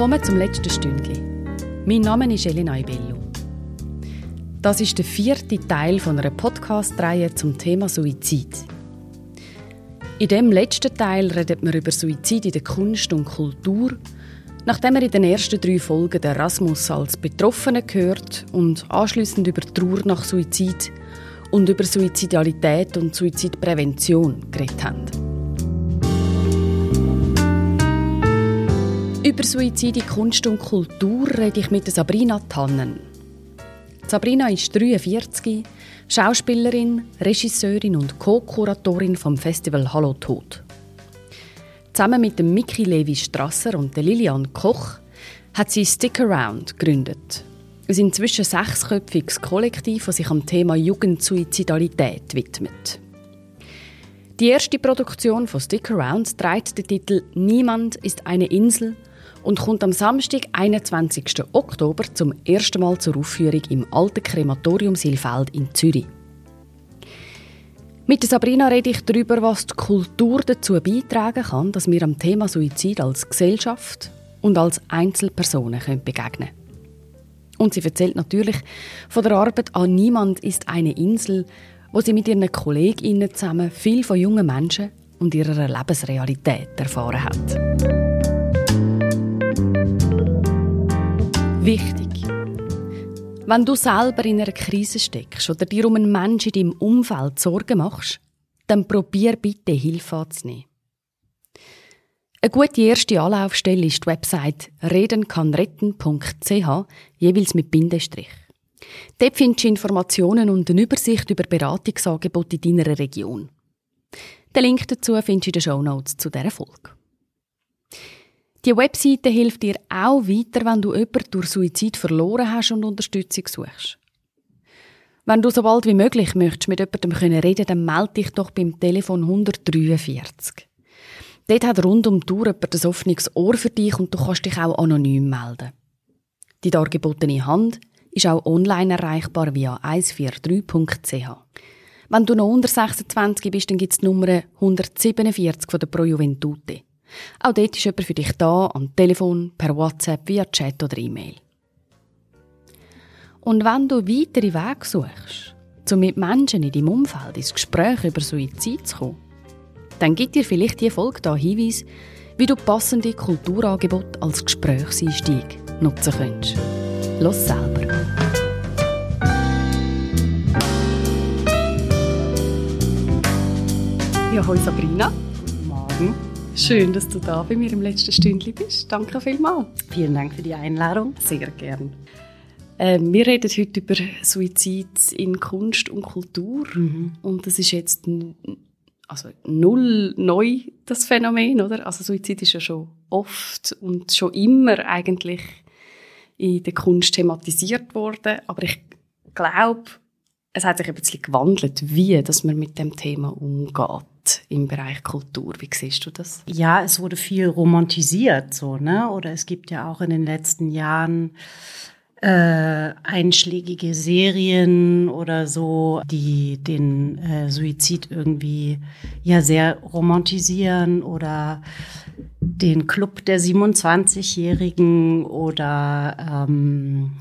Willkommen zum letzten Stündchen. Mein Name ist Elena Ibello. Das ist der vierte Teil von einer Podcast-Reihe zum Thema Suizid. In dem letzten Teil redet man über Suizid in der Kunst und Kultur, nachdem er in den ersten drei Folgen den Rasmus als Betroffenen gehört und anschließend über Trauer nach Suizid und über Suizidalität und Suizidprävention geredet haben. Über Suizid in Kunst und Kultur rede ich mit Sabrina Tannen. Sabrina ist 43, Schauspielerin, Regisseurin und Co-Kuratorin vom Festival Hallo Tod. Zusammen mit dem Mickey Levi Strasser und der Lilian Koch hat sie Stick Around gegründet. Ein inzwischen sechsköpfiges Kollektiv, das sich am Thema Jugendsuizidalität widmet. Die erste Produktion von Stick Around trägt den Titel Niemand ist eine Insel und kommt am Samstag, 21. Oktober, zum ersten Mal zur Aufführung im alten Krematorium Silfeld in Zürich. Mit Sabrina rede ich darüber, was die Kultur dazu beitragen kann, dass wir am Thema Suizid als Gesellschaft und als Einzelpersonen begegnen können. Und sie erzählt natürlich von der Arbeit an Niemand ist eine Insel, wo sie mit ihren KollegInnen zusammen viel von jungen Menschen und ihrer Lebensrealität erfahren hat. Wichtig. Wenn du selber in einer Krise steckst oder dir um einen Menschen in deinem Umfeld Sorgen machst, dann probier bitte Hilfe anzunehmen. Eine gute erste Anlaufstelle ist die Website redenkannretten.ch, jeweils mit Bindestrich. Dort findest du Informationen und eine Übersicht über Beratungsangebote in deiner Region. Den Link dazu findest du in den Shownotes zu dieser Folge. Die Webseite hilft dir auch weiter, wenn du jemanden durch Suizid verloren hast und Unterstützung suchst. Wenn du so bald wie möglich möchtest mit jemandem reden können, dann melde dich doch beim Telefon 143. Dort hat rund um die Tour jemand ein offenes Ohr für dich und du kannst dich auch anonym melden. Die dargebotene Hand ist auch online erreichbar via 143.ch. Wenn du noch unter 26 bist, dann gibt es die Nummer 147 von der Pro Juventute. Auch dort ist jemand für dich da, am Telefon, per WhatsApp, via Chat oder E-Mail. Und wenn du weitere Wege suchst, um mit Menschen in deinem Umfeld ins Gespräch über Suizid zu kommen, dann gibt dir vielleicht die Folge hier Hinweis, wie du passende Kulturangebote als Gesprächseinstieg nutzen kannst. Los selber. Ja, hallo Sabrina. Guten Morgen. Schön, dass du da bei mir im letzten Stündchen bist. Danke vielmals. Vielen Dank für die Einladung. Sehr gern. Äh, wir reden heute über Suizid in Kunst und Kultur. Mhm. Und das ist jetzt also null neu, das Phänomen, oder? Also Suizid ist ja schon oft und schon immer eigentlich in der Kunst thematisiert worden. Aber ich glaube, es hat sich ein bisschen gewandelt, wie dass man mit dem Thema umgeht im Bereich Kultur. Wie siehst du das? Ja, es wurde viel romantisiert, so, ne? Oder es gibt ja auch in den letzten Jahren äh, einschlägige Serien oder so, die den äh, Suizid irgendwie ja sehr romantisieren oder den Club der 27-Jährigen oder ähm,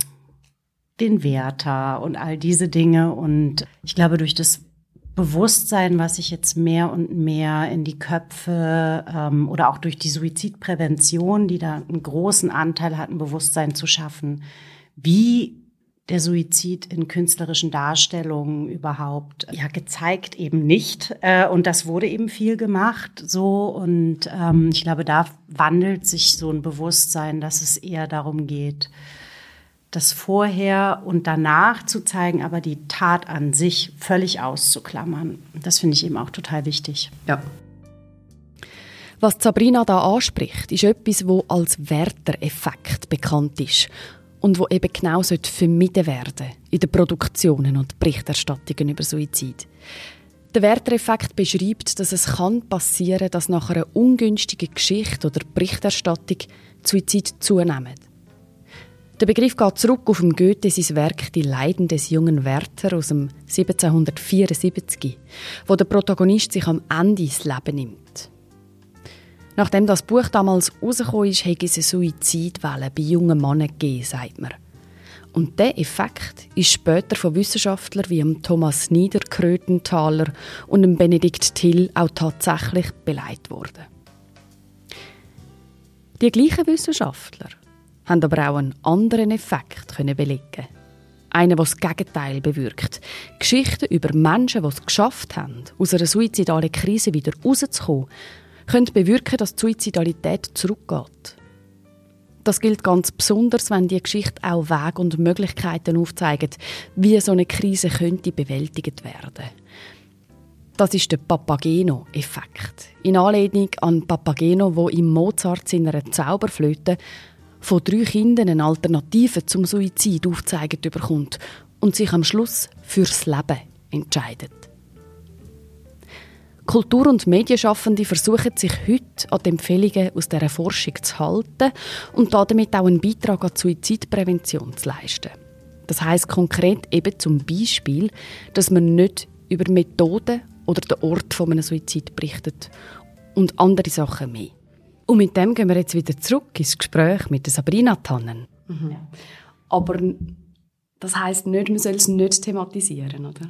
den Werther und all diese Dinge. Und ich glaube, durch das Bewusstsein, was sich jetzt mehr und mehr in die Köpfe ähm, oder auch durch die Suizidprävention, die da einen großen Anteil hat, ein Bewusstsein zu schaffen, wie der Suizid in künstlerischen Darstellungen überhaupt ja gezeigt eben nicht. Äh, und das wurde eben viel gemacht so. Und ähm, ich glaube da wandelt sich so ein Bewusstsein dass es eher darum geht das vorher und danach zu zeigen, aber die Tat an sich völlig auszuklammern. Das finde ich eben auch total wichtig. Ja. Was Sabrina da anspricht, ist etwas, wo als Werter-Effekt bekannt ist und wo eben genau vermieden werden in den Produktionen und Berichterstattungen über Suizid. Der Werter-Effekt beschreibt, dass es kann passieren, dass nach einer ungünstigen Geschichte oder Berichterstattung Suizid zunehmen. Der Begriff geht zurück auf Goethe sein Werk Die Leiden des jungen Werther aus dem 1774, wo der Protagonist sich am Ende das Leben nimmt. Nachdem das Buch damals rausgekommen ist, hat es eine Suizidwelle bei jungen Männern gegeben, sagt man. Und der Effekt ist später von Wissenschaftlern wie Thomas Niederkrötenthaler und Benedikt Till auch tatsächlich beleidigt worden. Die gleichen Wissenschaftler haben aber auch einen anderen Effekt belegen einen, der das Gegenteil bewirkt. Geschichten über Menschen, die es geschafft haben, aus einer suizidalen Krise wieder rauszukommen, können bewirken, dass die Suizidalität zurückgeht. Das gilt ganz besonders, wenn die Geschichte auch Wege und Möglichkeiten aufzeigt, wie so eine Krise könnte bewältigt werden. Das ist der Papageno-Effekt. In Anlehnung an Papageno, wo im Mozart seiner Zauberflöte von drei Kindern eine Alternative zum Suizid aufgezeigt bekommt und sich am Schluss fürs Leben entscheidet. Kultur- und Medienschaffende versuchen sich heute an die Empfehlungen aus dieser Forschung zu halten und damit auch einen Beitrag an die Suizidprävention zu leisten. Das heißt konkret eben zum Beispiel, dass man nicht über Methoden oder den Ort von einem Suizid berichtet und andere Sachen mehr. Und mit dem gehen wir jetzt wieder zurück ins Gespräch mit Sabrina Tannen. Mhm. Aber das heißt nicht, man soll es nicht thematisieren, oder?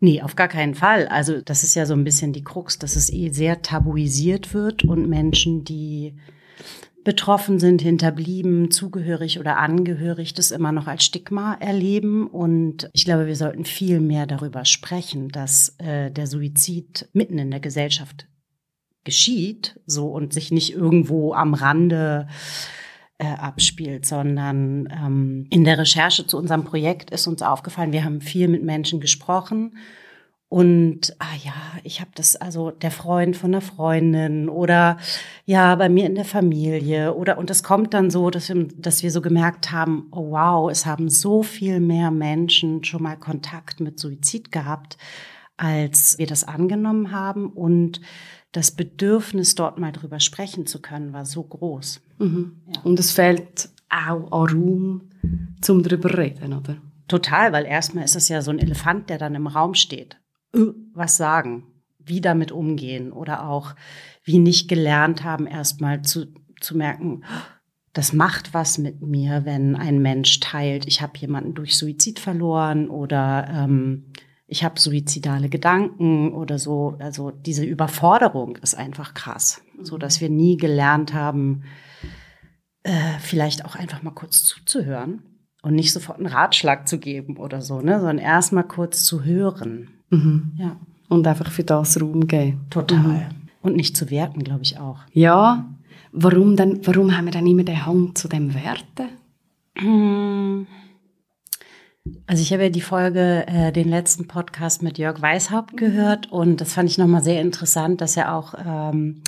Nee, auf gar keinen Fall. Also das ist ja so ein bisschen die Krux, dass es eh sehr tabuisiert wird und Menschen, die betroffen sind, hinterblieben, zugehörig oder angehörig, das immer noch als Stigma erleben. Und ich glaube, wir sollten viel mehr darüber sprechen, dass äh, der Suizid mitten in der Gesellschaft geschieht, so und sich nicht irgendwo am Rande äh, abspielt, sondern ähm, in der Recherche zu unserem Projekt ist uns aufgefallen, wir haben viel mit Menschen gesprochen. Und ah ja, ich habe das also der Freund von einer Freundin oder ja bei mir in der Familie oder und es kommt dann so, dass wir, dass wir so gemerkt haben, oh wow, es haben so viel mehr Menschen schon mal Kontakt mit Suizid gehabt, als wir das angenommen haben. Und das Bedürfnis, dort mal drüber sprechen zu können, war so groß. Mhm. Ja. Und es fehlt auch an Raum, zum darüber reden, oder? Total, weil erstmal ist es ja so ein Elefant, der dann im Raum steht. Äh, was sagen? Wie damit umgehen? Oder auch, wie nicht gelernt haben, erstmal zu, zu merken, das macht was mit mir, wenn ein Mensch teilt, ich habe jemanden durch Suizid verloren oder ähm, ich habe suizidale Gedanken oder so. Also diese Überforderung ist einfach krass, so dass wir nie gelernt haben, äh, vielleicht auch einfach mal kurz zuzuhören und nicht sofort einen Ratschlag zu geben oder so, ne, sondern erst mal kurz zu hören. Mhm. Ja. Und einfach für das Raum geben. Total. Mhm. Und nicht zu werten, glaube ich auch. Ja. Warum denn, warum haben wir dann immer den Hang zu dem Werten? Also ich habe ja die Folge, äh, den letzten Podcast mit Jörg Weishaupt gehört und das fand ich nochmal sehr interessant, dass er auch ähm,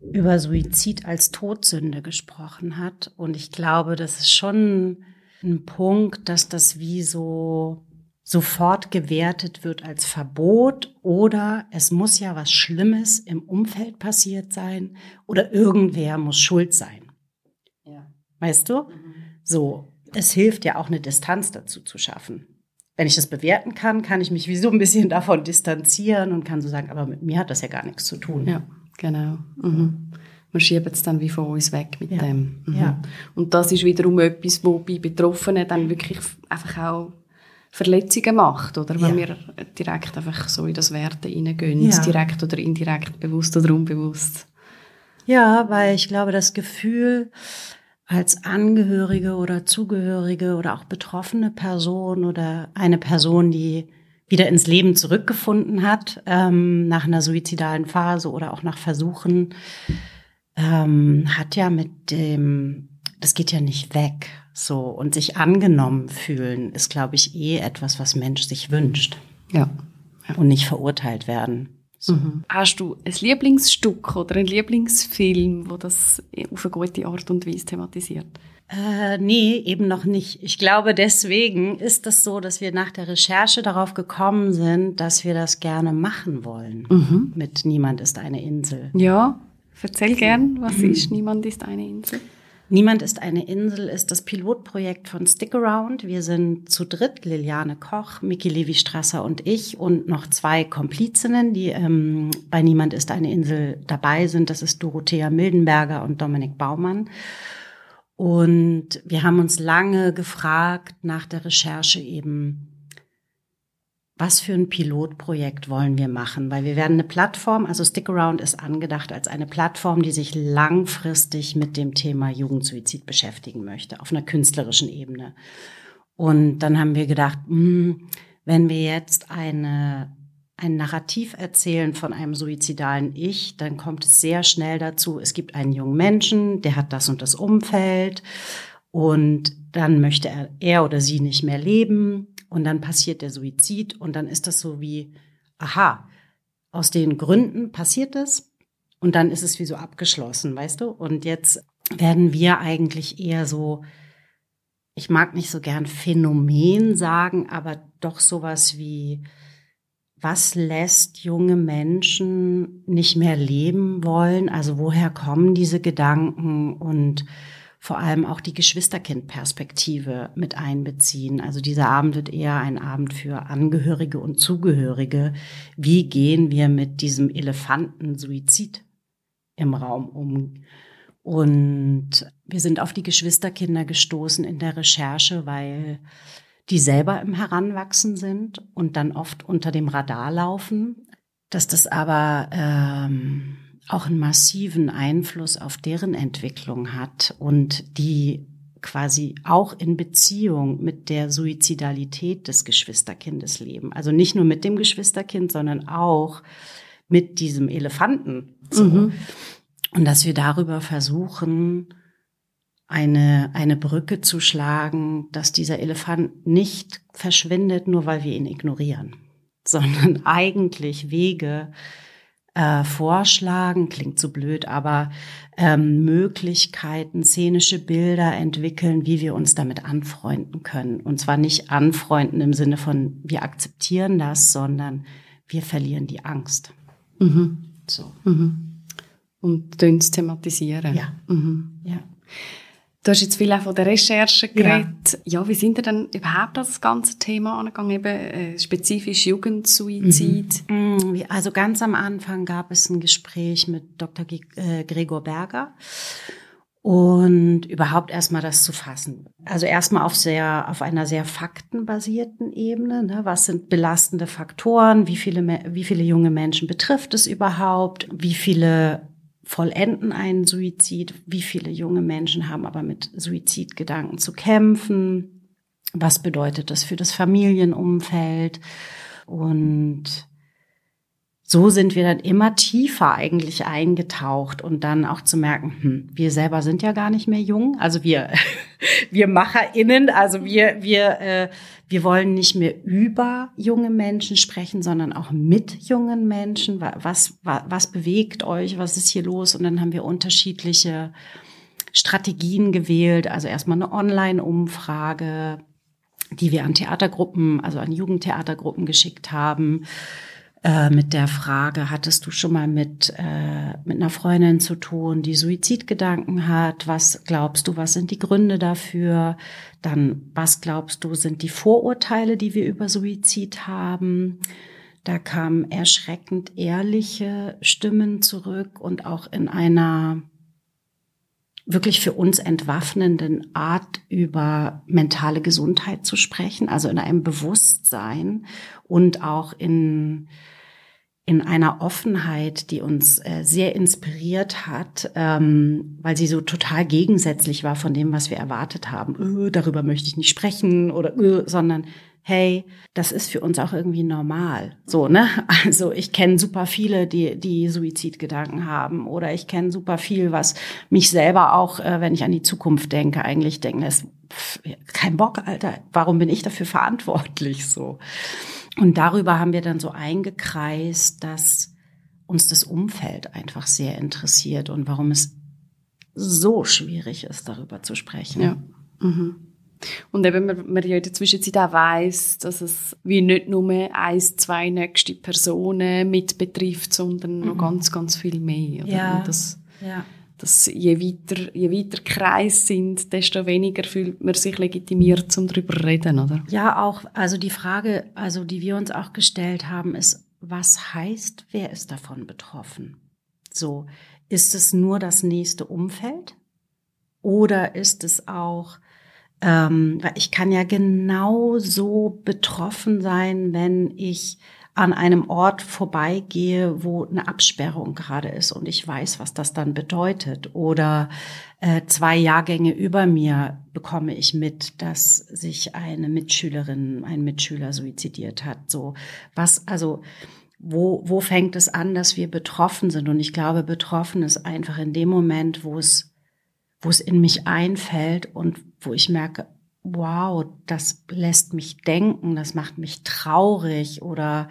über Suizid als Todsünde gesprochen hat. Und ich glaube, das ist schon ein Punkt, dass das wie so sofort gewertet wird als Verbot oder es muss ja was Schlimmes im Umfeld passiert sein oder irgendwer muss schuld sein. Ja. Weißt du? Mhm. So es hilft ja auch eine Distanz dazu zu schaffen. Wenn ich das bewerten kann, kann ich mich wie so ein bisschen davon distanzieren und kann so sagen, aber mit mir hat das ja gar nichts zu tun. Ja, genau. Mhm. Man schiebt es dann wie von uns weg mit ja. dem. Mhm. Ja. Und das ist wiederum etwas, wo bei Betroffenen dann wirklich einfach auch Verletzungen macht, oder? Wenn ja. wir direkt einfach so in das Werte hineingehen, ja. direkt oder indirekt, bewusst oder unbewusst. Ja, weil ich glaube, das Gefühl, als Angehörige oder Zugehörige oder auch betroffene Person oder eine Person, die wieder ins Leben zurückgefunden hat ähm, nach einer suizidalen Phase oder auch nach Versuchen, ähm, hat ja mit dem, das geht ja nicht weg. So und sich angenommen fühlen ist, glaube ich, eh etwas, was Mensch sich wünscht. Ja. ja. Und nicht verurteilt werden. So. Mhm. Hast du ein Lieblingsstück oder einen Lieblingsfilm, wo das auf eine gute Art und Weise thematisiert? Äh, nee, eben noch nicht. Ich glaube, deswegen ist das so, dass wir nach der Recherche darauf gekommen sind, dass wir das gerne machen wollen. Mhm. Mit Niemand ist eine Insel. Ja, erzähl gern, was mhm. ist Niemand ist eine Insel? Niemand ist eine Insel ist das Pilotprojekt von Stick Around. Wir sind zu dritt, Liliane Koch, Miki Levi-Strasser und ich und noch zwei Komplizinnen, die ähm, bei Niemand ist eine Insel dabei sind. Das ist Dorothea Mildenberger und Dominik Baumann. Und wir haben uns lange gefragt nach der Recherche eben, was für ein Pilotprojekt wollen wir machen? Weil wir werden eine Plattform, also Stickaround ist angedacht als eine Plattform, die sich langfristig mit dem Thema Jugendsuizid beschäftigen möchte, auf einer künstlerischen Ebene. Und dann haben wir gedacht, mh, hm, wenn wir jetzt eine, ein Narrativ erzählen von einem suizidalen Ich, dann kommt es sehr schnell dazu, es gibt einen jungen Menschen, der hat das und das Umfeld und dann möchte er, er oder sie nicht mehr leben und dann passiert der Suizid und dann ist das so wie, aha, aus den Gründen passiert es und dann ist es wie so abgeschlossen, weißt du? Und jetzt werden wir eigentlich eher so, ich mag nicht so gern Phänomen sagen, aber doch sowas wie, was lässt junge Menschen nicht mehr leben wollen? Also woher kommen diese Gedanken und vor allem auch die Geschwisterkindperspektive mit einbeziehen. Also dieser Abend wird eher ein Abend für Angehörige und Zugehörige. Wie gehen wir mit diesem Elefanten-Suizid im Raum um? Und wir sind auf die Geschwisterkinder gestoßen in der Recherche, weil die selber im Heranwachsen sind und dann oft unter dem Radar laufen, dass das aber ähm, auch einen massiven Einfluss auf deren Entwicklung hat und die quasi auch in Beziehung mit der Suizidalität des Geschwisterkindes leben. Also nicht nur mit dem Geschwisterkind, sondern auch mit diesem Elefanten. So. Mhm. Und dass wir darüber versuchen, eine, eine Brücke zu schlagen, dass dieser Elefant nicht verschwindet, nur weil wir ihn ignorieren, sondern eigentlich Wege äh, vorschlagen, klingt so blöd, aber ähm, Möglichkeiten, szenische Bilder entwickeln, wie wir uns damit anfreunden können. Und zwar nicht anfreunden im Sinne von, wir akzeptieren das, sondern wir verlieren die Angst. Mhm. So. Mhm. Und uns thematisieren. Ja. Mhm. ja. Du hast jetzt viel auch von der Recherche geredet. Ja, ja wie sind ihr denn überhaupt das ganze Thema angegangen? Eben äh, spezifisch Jugendsuizid? Mhm. Also ganz am Anfang gab es ein Gespräch mit Dr. G äh, Gregor Berger und überhaupt erstmal das zu fassen. Also erstmal auf sehr, auf einer sehr faktenbasierten Ebene. Ne? Was sind belastende Faktoren? Wie viele, wie viele junge Menschen betrifft es überhaupt? Wie viele vollenden einen Suizid. Wie viele junge Menschen haben aber mit Suizidgedanken zu kämpfen? Was bedeutet das für das Familienumfeld? Und so sind wir dann immer tiefer eigentlich eingetaucht und dann auch zu merken, hm, wir selber sind ja gar nicht mehr jung. Also wir, wir MacherInnen, also wir, wir, äh, wir wollen nicht mehr über junge Menschen sprechen, sondern auch mit jungen Menschen. Was, was, was bewegt euch? Was ist hier los? Und dann haben wir unterschiedliche Strategien gewählt. Also erstmal eine Online-Umfrage, die wir an Theatergruppen, also an Jugendtheatergruppen geschickt haben äh, mit der Frage, hattest du schon mal mit, äh, mit einer Freundin zu tun, die Suizidgedanken hat? Was glaubst du, was sind die Gründe dafür? Dann, was glaubst du, sind die Vorurteile, die wir über Suizid haben? Da kamen erschreckend ehrliche Stimmen zurück und auch in einer wirklich für uns entwaffnenden Art über mentale Gesundheit zu sprechen, also in einem Bewusstsein und auch in in einer Offenheit, die uns äh, sehr inspiriert hat, ähm, weil sie so total gegensätzlich war von dem, was wir erwartet haben. Öh, darüber möchte ich nicht sprechen oder öh, sondern hey, das ist für uns auch irgendwie normal. So, ne? Also ich kenne super viele, die, die Suizidgedanken haben oder ich kenne super viel, was mich selber auch, äh, wenn ich an die Zukunft denke, eigentlich denken lässt, pff, kein Bock, Alter, warum bin ich dafür verantwortlich so? Und darüber haben wir dann so eingekreist, dass uns das Umfeld einfach sehr interessiert und warum es so schwierig ist, darüber zu sprechen. Ja. Mhm. Und eben, man, man ja in der Zwischenzeit auch weiss, dass es wie nicht nur eins, zwei nächste Personen mit betrifft, sondern mhm. noch ganz, ganz viel mehr. Oder? Ja. Und das, ja. Dass je weiter, je weiter Kreis sind, desto weniger fühlt man sich legitimiert, um darüber zu reden, oder? Ja, auch, also die Frage, also die wir uns auch gestellt haben, ist, was heißt, wer ist davon betroffen? So, ist es nur das nächste Umfeld? Oder ist es auch, ähm, ich kann ja genauso betroffen sein, wenn ich an einem Ort vorbeigehe, wo eine Absperrung gerade ist und ich weiß, was das dann bedeutet. Oder äh, zwei Jahrgänge über mir bekomme ich mit, dass sich eine Mitschülerin, ein Mitschüler suizidiert hat. So was, also wo, wo fängt es an, dass wir betroffen sind? Und ich glaube, betroffen ist einfach in dem Moment, wo es, wo es in mich einfällt und wo ich merke, wow, das lässt mich denken, das macht mich traurig oder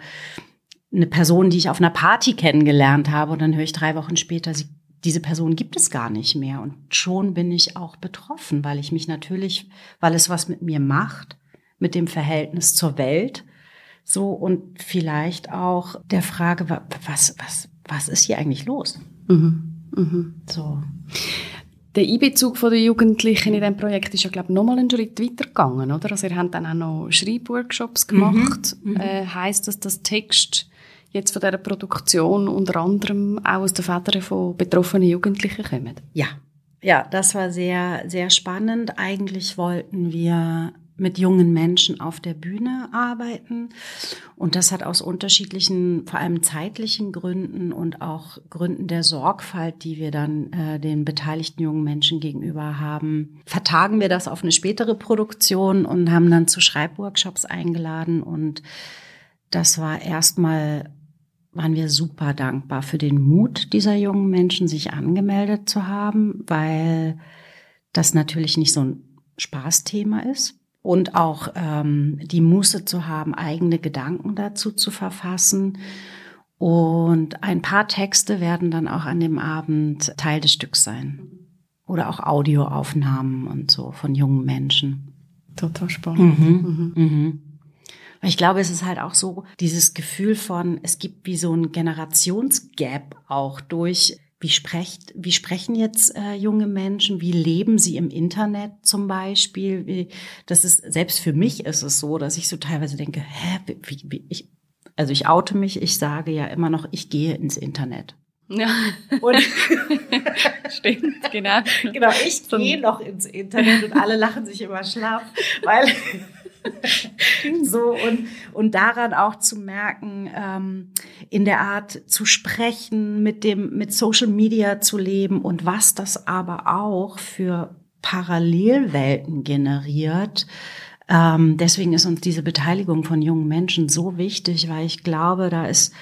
eine Person, die ich auf einer Party kennengelernt habe und dann höre ich drei Wochen später, sie, diese Person gibt es gar nicht mehr und schon bin ich auch betroffen, weil ich mich natürlich, weil es was mit mir macht, mit dem Verhältnis zur Welt, so und vielleicht auch der Frage, was, was, was ist hier eigentlich los? Mhm. Mhm. So. Der Einbezug der Jugendlichen in diesem Projekt ist ja, glaube ich, nochmal einen Schritt weiter gegangen, oder? Also ihr habt dann auch noch Schreibworkshops gemacht. Mhm, mhm. äh, heisst das, dass Text jetzt von dieser Produktion unter anderem auch aus den Federn von betroffenen Jugendlichen kommen? Ja. Ja, das war sehr, sehr spannend. Eigentlich wollten wir mit jungen Menschen auf der Bühne arbeiten. Und das hat aus unterschiedlichen, vor allem zeitlichen Gründen und auch Gründen der Sorgfalt, die wir dann äh, den beteiligten jungen Menschen gegenüber haben, vertagen wir das auf eine spätere Produktion und haben dann zu Schreibworkshops eingeladen. Und das war erstmal waren wir super dankbar für den Mut dieser jungen Menschen, sich angemeldet zu haben, weil das natürlich nicht so ein Spaßthema ist und auch ähm, die Muße zu haben, eigene Gedanken dazu zu verfassen. Und ein paar Texte werden dann auch an dem Abend Teil des Stücks sein. Oder auch Audioaufnahmen und so von jungen Menschen. Total spannend. Mhm. Mhm. Mhm. Ich glaube, es ist halt auch so dieses Gefühl von, es gibt wie so ein Generationsgap auch durch wie, sprecht, wie sprechen jetzt äh, junge Menschen? Wie leben sie im Internet zum Beispiel? Wie, das ist, selbst für mich ist es so, dass ich so teilweise denke, hä, wie, wie, ich, also ich oute mich, ich sage ja immer noch, ich gehe ins Internet. Ja. Und Stimmt, genau. Genau, ich gehe noch ins Internet und alle lachen sich immer schlapp, weil so und, und daran auch zu merken, ähm, in der Art zu sprechen, mit dem, mit Social Media zu leben und was das aber auch für Parallelwelten generiert. Ähm, deswegen ist uns diese Beteiligung von jungen Menschen so wichtig, weil ich glaube, da ist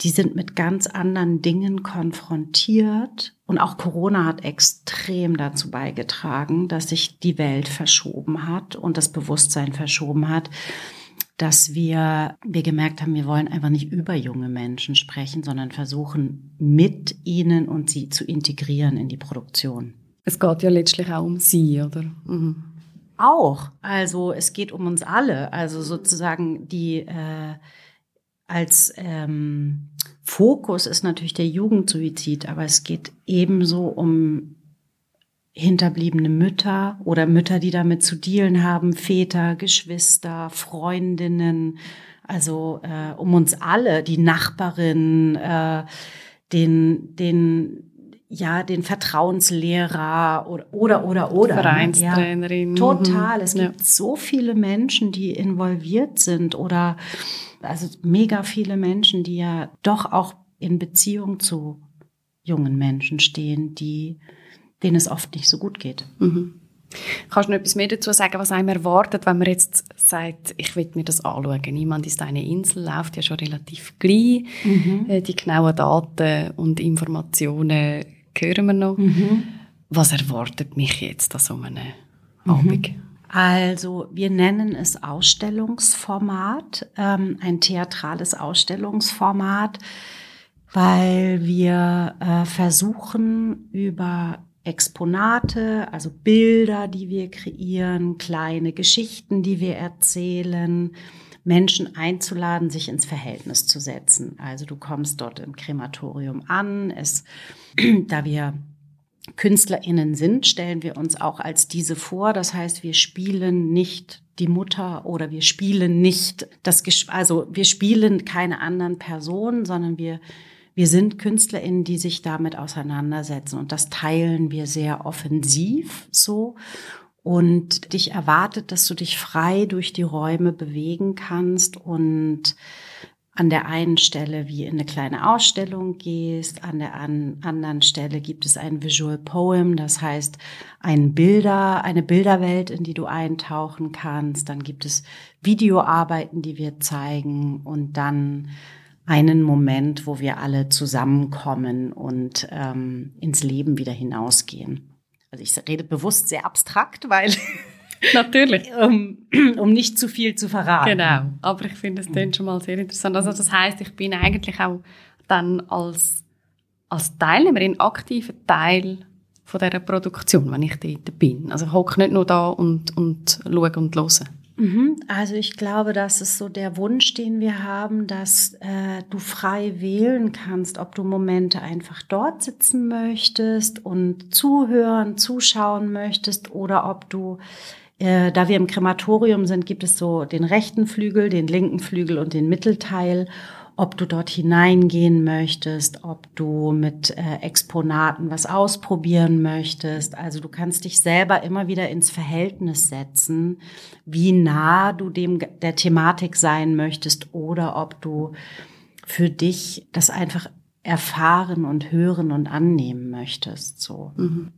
die sind mit ganz anderen Dingen konfrontiert. Und auch Corona hat extrem dazu beigetragen, dass sich die Welt verschoben hat und das Bewusstsein verschoben hat, dass wir, wir gemerkt haben, wir wollen einfach nicht über junge Menschen sprechen, sondern versuchen mit ihnen und sie zu integrieren in die Produktion. Es geht ja letztlich auch um sie, oder? Mhm. Auch. Also es geht um uns alle. Also sozusagen die äh, als ähm, Fokus ist natürlich der Jugendsuizid, aber es geht ebenso um hinterbliebene Mütter oder Mütter, die damit zu dealen haben, Väter, Geschwister, Freundinnen, also äh, um uns alle, die Nachbarin, äh, den, den ja, den Vertrauenslehrer oder oder oder, oder Vereinstrainerin. Ja, total. Es gibt so viele Menschen, die involviert sind oder also mega viele Menschen, die ja doch auch in Beziehung zu jungen Menschen stehen, die, denen es oft nicht so gut geht. Mhm. Kannst du noch etwas mehr dazu sagen, was einem erwartet, wenn man jetzt sagt, ich will mir das anschauen? Niemand ist eine Insel, läuft ja schon relativ klein. Mhm. Äh, die genauen Daten und Informationen hören wir noch. Mhm. Was erwartet mich jetzt an so einem mhm. Abend? Also wir nennen es Ausstellungsformat, ähm, ein theatrales Ausstellungsformat, weil wir äh, versuchen über Exponate, also Bilder, die wir kreieren, kleine Geschichten, die wir erzählen, Menschen einzuladen, sich ins Verhältnis zu setzen. Also du kommst dort im Krematorium an, es, da wir KünstlerInnen sind, stellen wir uns auch als diese vor. Das heißt, wir spielen nicht die Mutter oder wir spielen nicht das, also wir spielen keine anderen Personen, sondern wir, wir sind KünstlerInnen, die sich damit auseinandersetzen und das teilen wir sehr offensiv so und dich erwartet, dass du dich frei durch die Räume bewegen kannst und an der einen Stelle wie in eine kleine Ausstellung gehst, an der an, anderen Stelle gibt es ein Visual Poem, das heißt ein Bilder, eine Bilderwelt, in die du eintauchen kannst. Dann gibt es Videoarbeiten, die wir zeigen und dann einen Moment, wo wir alle zusammenkommen und ähm, ins Leben wieder hinausgehen. Also ich rede bewusst sehr abstrakt, weil Natürlich. um, um nicht zu viel zu verraten. Genau. Aber ich finde es dann schon mal sehr interessant. Also das heißt, ich bin eigentlich auch dann als, als Teilnehmerin aktiver Teil von dieser Produktion, wenn ich dort bin. Also ich hocke nicht nur da und, und schaue und höre. Mhm. Also ich glaube, das ist so der Wunsch, den wir haben, dass äh, du frei wählen kannst, ob du Momente einfach dort sitzen möchtest und zuhören, zuschauen möchtest oder ob du äh, da wir im Krematorium sind, gibt es so den rechten Flügel, den linken Flügel und den Mittelteil. Ob du dort hineingehen möchtest, ob du mit äh, Exponaten was ausprobieren möchtest. Also du kannst dich selber immer wieder ins Verhältnis setzen, wie nah du dem der Thematik sein möchtest oder ob du für dich das einfach erfahren und hören und annehmen möchtest, so. Mhm.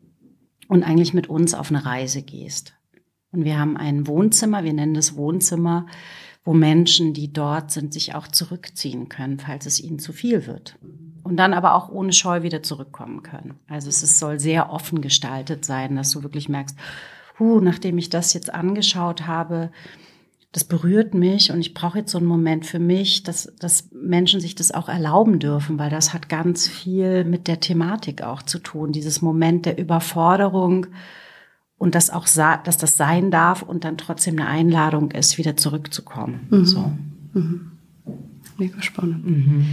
Und eigentlich mit uns auf eine Reise gehst. Und wir haben ein Wohnzimmer, wir nennen das Wohnzimmer, wo Menschen, die dort sind, sich auch zurückziehen können, falls es ihnen zu viel wird. Und dann aber auch ohne Scheu wieder zurückkommen können. Also es ist, soll sehr offen gestaltet sein, dass du wirklich merkst, huh, nachdem ich das jetzt angeschaut habe, das berührt mich und ich brauche jetzt so einen Moment für mich, dass, dass Menschen sich das auch erlauben dürfen, weil das hat ganz viel mit der Thematik auch zu tun. Dieses Moment der Überforderung, und das auch, dass das sein darf und dann trotzdem eine Einladung ist, wieder zurückzukommen. Mhm. So. Mhm. Mega spannend. Mhm.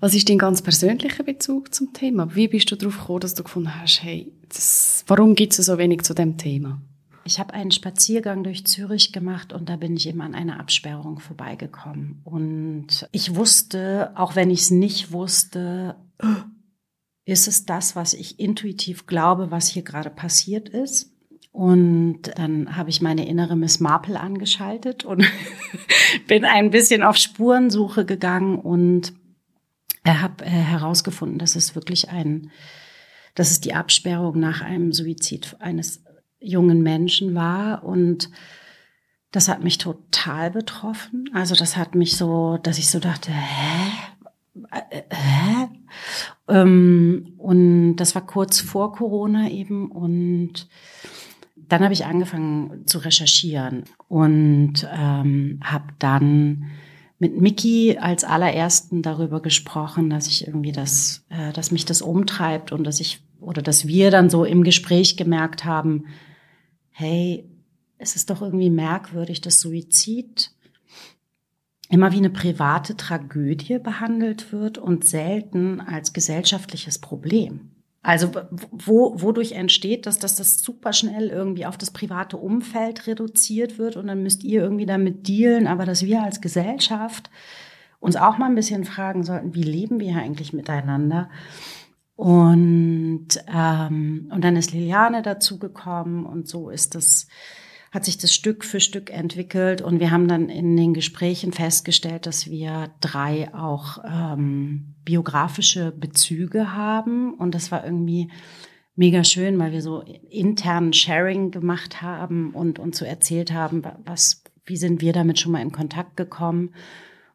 Was ist dein ganz persönlicher Bezug zum Thema? Wie bist du darauf gekommen, dass du gefunden hast, hey, das, warum gibt es so wenig zu dem Thema? Ich habe einen Spaziergang durch Zürich gemacht und da bin ich eben an einer Absperrung vorbeigekommen. Und ich wusste, auch wenn ich es nicht wusste, ist es das, was ich intuitiv glaube, was hier gerade passiert ist? Und dann habe ich meine innere Miss Marple angeschaltet und bin ein bisschen auf Spurensuche gegangen und habe äh, herausgefunden, dass es wirklich ein, dass es die Absperrung nach einem Suizid eines jungen Menschen war und das hat mich total betroffen. Also das hat mich so, dass ich so dachte, hä? Äh, hä? Ähm, und das war kurz vor Corona eben und dann habe ich angefangen zu recherchieren und ähm, habe dann mit Miki als allerersten darüber gesprochen, dass ich irgendwie das, äh, dass mich das umtreibt und dass ich oder dass wir dann so im Gespräch gemerkt haben, hey, es ist doch irgendwie merkwürdig, dass Suizid immer wie eine private Tragödie behandelt wird und selten als gesellschaftliches Problem. Also wo, wodurch entsteht, dass, dass das super schnell irgendwie auf das private Umfeld reduziert wird und dann müsst ihr irgendwie damit dealen, aber dass wir als Gesellschaft uns auch mal ein bisschen fragen sollten, wie leben wir eigentlich miteinander? Und, ähm, und dann ist Liliane dazugekommen und so ist das hat sich das Stück für Stück entwickelt und wir haben dann in den Gesprächen festgestellt, dass wir drei auch ähm, biografische Bezüge haben. Und das war irgendwie mega schön, weil wir so internen Sharing gemacht haben und uns so erzählt haben, was, wie sind wir damit schon mal in Kontakt gekommen.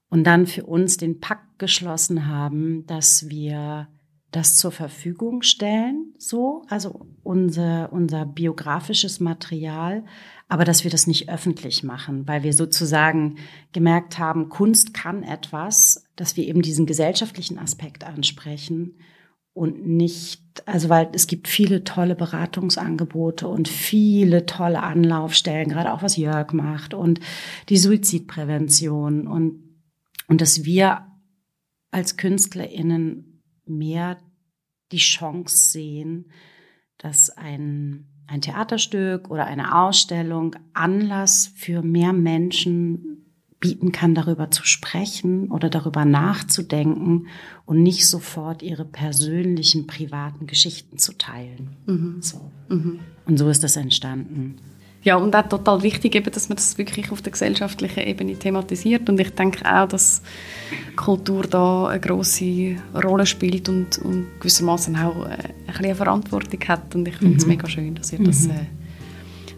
Und dann für uns den Pakt geschlossen haben, dass wir das zur Verfügung stellen, so, also unser, unser biografisches Material, aber dass wir das nicht öffentlich machen, weil wir sozusagen gemerkt haben, Kunst kann etwas, dass wir eben diesen gesellschaftlichen Aspekt ansprechen und nicht also weil es gibt viele tolle Beratungsangebote und viele tolle Anlaufstellen, gerade auch was Jörg macht und die Suizidprävention und, und dass wir als KünstlerInnen mehr die Chance sehen, dass ein, ein Theaterstück oder eine Ausstellung Anlass für mehr Menschen bieten kann, darüber zu sprechen oder darüber nachzudenken und nicht sofort ihre persönlichen, privaten Geschichten zu teilen. Mhm. So. Mhm. Und so ist das entstanden. Ja, und auch total wichtig, eben, dass man das wirklich auf der gesellschaftlichen Ebene thematisiert. Und ich denke auch, dass Kultur da eine große Rolle spielt und, und gewissermaßen auch äh, ein bisschen eine Verantwortung hat. Und ich finde es mhm. mega schön, dass ihr das, mhm. äh,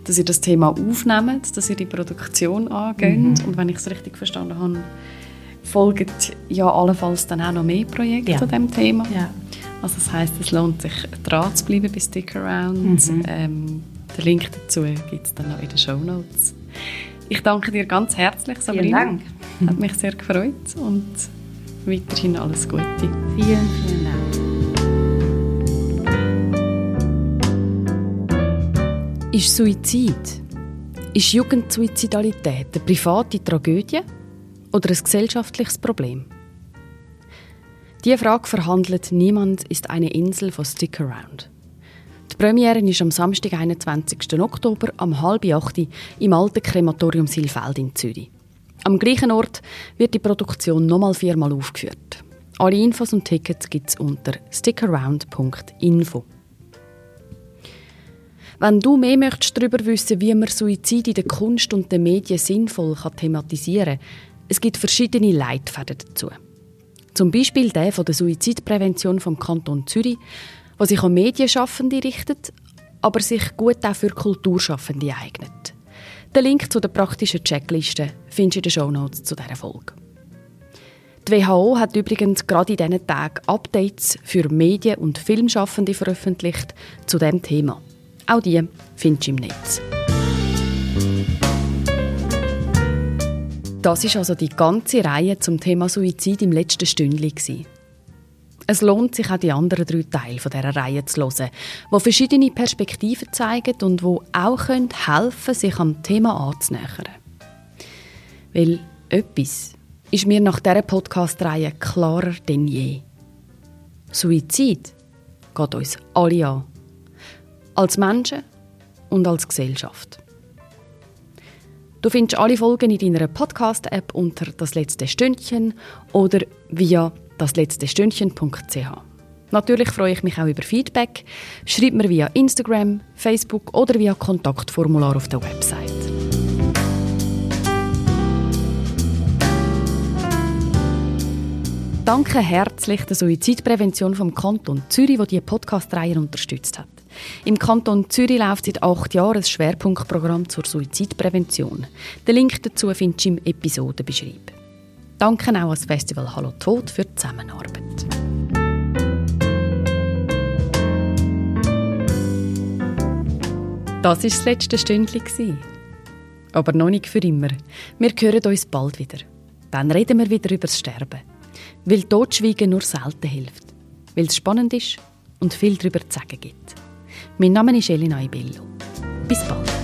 dass ihr das Thema aufnehmt, dass ihr die Produktion angeht. Mhm. Und wenn ich es richtig verstanden habe, folgen ja allenfalls dann auch noch mehr Projekte ja. zu diesem Thema. Ja. Also das heißt, es lohnt sich dran zu bleiben bei Stick Around. Mhm. Ähm, den Link dazu gibt es dann noch in den Show Notes. Ich danke dir ganz herzlich, Sabrina. Vielen Dank. Hat mich sehr gefreut und weiterhin alles Gute. Vielen, vielen Dank. Ist Suizid, ist Jugendsuizidalität eine private Tragödie oder ein gesellschaftliches Problem? Diese Frage verhandelt Niemand ist eine Insel von Stick Around. Die Premiere ist am Samstag, 21. Oktober, um halb acht im alten Krematorium Silfeld in Zürich. Am gleichen Ort wird die Produktion nochmal viermal aufgeführt. Alle Infos und Tickets gibt es unter stickaround.info. Wenn du mehr möchtest darüber wissen, wie man Suizid in der Kunst und den Medien sinnvoll thematisieren kann, es gibt verschiedene Leitfäden dazu. Zum Beispiel der von der Suizidprävention vom Kanton Zürich, was sich an Medienschaffende richtet, aber sich gut auch für Kulturschaffende eignet. Den Link zu der praktischen Checkliste findest du in den Shownotes zu dieser Folge. Die WHO hat übrigens gerade in diesen Tagen Updates für Medien- und Filmschaffende veröffentlicht zu diesem Thema. Auch die findest du im Netz. Das ist also die ganze Reihe zum Thema Suizid im letzten Stündchen. Es lohnt sich auch die anderen drei Teile dieser Reihe zu hören, die verschiedene Perspektiven zeigen und die auch helfen können, sich am Thema anzunähern. Weil etwas ist mir nach dieser Podcast-Reihe klarer denn je. Suizid geht uns alle an. Als Menschen und als Gesellschaft. Du findest alle Folgen in deiner Podcast-App unter «Das letzte Stündchen» oder via dasletztestündchen.ch. Natürlich freue ich mich auch über Feedback. Schreib mir via Instagram, Facebook oder via Kontaktformular auf der Website. Danke herzlich der Suizidprävention vom Kanton Zürich, die diese Podcast-Reihe unterstützt hat. Im Kanton Zürich läuft seit acht Jahren ein Schwerpunktprogramm zur Suizidprävention. Den Link dazu findest du im Episodenbeschreibung. Danke auch ans Festival Hallo Tod für die Zusammenarbeit. Das war das letzte Stündchen. Aber noch nicht für immer. Wir hören uns bald wieder. Dann reden wir wieder über das Sterben. Weil Totschweigen nur selten hilft. Weil es spannend ist und viel darüber zu sagen gibt. Mein Name ist Elina Ibello. Bis bald.